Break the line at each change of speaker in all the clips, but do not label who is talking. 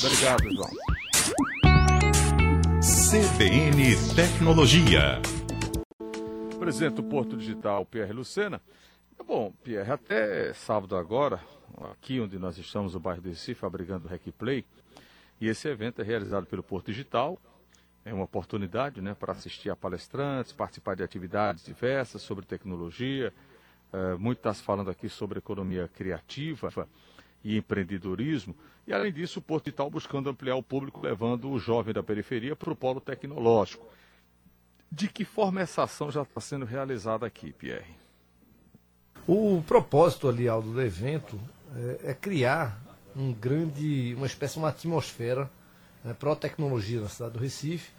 Obrigado, João.
CBN Tecnologia.
Presidente do Porto Digital, Pierre Lucena. Bom, Pierre, até sábado agora, aqui onde nós estamos, no bairro do Recife, abrigando o RecPlay, e esse evento é realizado pelo Porto Digital, é uma oportunidade né, para assistir a palestrantes, participar de atividades diversas sobre tecnologia. É, muito está se falando aqui sobre economia criativa e empreendedorismo. E, além disso, o Porto Digital buscando ampliar o público, levando o jovem da periferia para o polo tecnológico. De que forma essa ação já está sendo realizada aqui, Pierre?
O propósito ali, Aldo, do evento é, é criar um grande, uma espécie de uma atmosfera né, pró-tecnologia na cidade do Recife,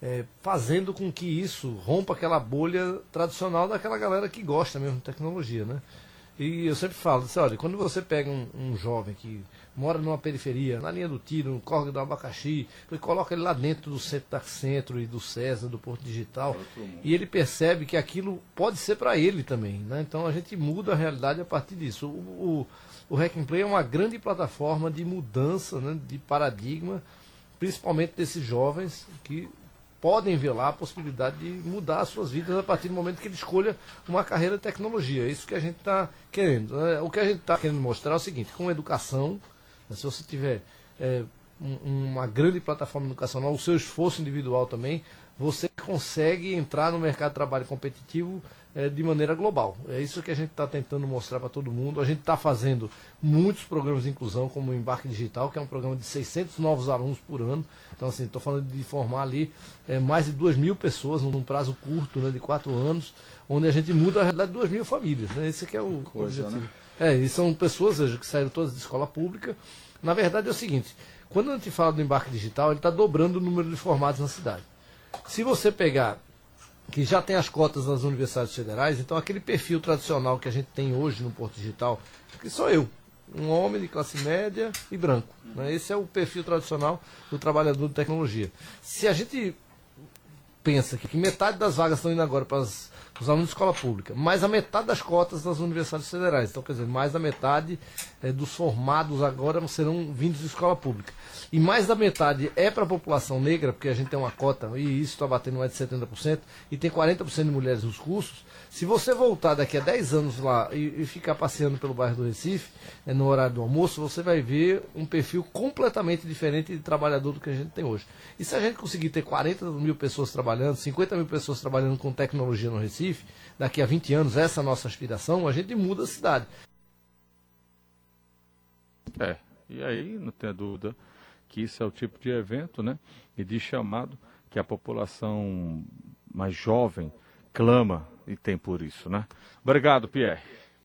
é, fazendo com que isso rompa aquela bolha tradicional daquela galera que gosta mesmo de tecnologia, né? E eu sempre falo, assim, olha, quando você pega um, um, jovem que mora numa periferia, na linha do tiro, no córrego do abacaxi, e coloca ele lá dentro do centro da Centro e do César, do Porto Digital, e ele percebe que aquilo pode ser para ele também, né? Então a gente muda a realidade a partir disso. O, o, o Hack Play é uma grande plataforma de mudança, né, de paradigma, principalmente desses jovens que podem ver lá a possibilidade de mudar as suas vidas a partir do momento que ele escolha uma carreira de tecnologia. É isso que a gente está querendo. Né? O que a gente está querendo mostrar é o seguinte, com educação, né, se você tiver é, um, uma grande plataforma educacional, o seu esforço individual também, você consegue entrar no mercado de trabalho competitivo é, de maneira global. É isso que a gente está tentando mostrar para todo mundo. A gente está fazendo muitos programas de inclusão, como o Embarque Digital, que é um programa de 600 novos alunos por ano. Então, assim, estou falando de formar ali é, mais de 2 mil pessoas num prazo curto, né, de 4 anos, onde a gente muda a realidade de 2 mil famílias. Né? Esse que é o Coisa, objetivo. Né? É, e são pessoas veja, que saíram todas de escola pública. Na verdade é o seguinte, quando a gente fala do embarque digital, ele está dobrando o número de formados na cidade. Se você pegar que já tem as cotas nas universidades federais, então aquele perfil tradicional que a gente tem hoje no Porto Digital, que sou eu, um homem de classe média e branco. Né? Esse é o perfil tradicional do trabalhador de tecnologia. Se a gente pensa que metade das vagas estão indo agora para as os alunos de escola pública, mais a metade das cotas das universidades federais. Então, quer dizer, mais da metade é, dos formados agora serão vindos de escola pública. E mais da metade é para a população negra, porque a gente tem uma cota, e isso está batendo mais de 70%, e tem 40% de mulheres nos cursos. Se você voltar daqui a 10 anos lá e, e ficar passeando pelo bairro do Recife, é, no horário do almoço, você vai ver um perfil completamente diferente de trabalhador do que a gente tem hoje. E se a gente conseguir ter 40 mil pessoas trabalhando, 50 mil pessoas trabalhando com tecnologia no Recife, daqui a 20 anos, essa nossa aspiração, a gente muda a cidade.
É, e aí não tem dúvida que isso é o tipo de evento, né? E de chamado que a população mais jovem clama e tem por isso, né? Obrigado, Pierre.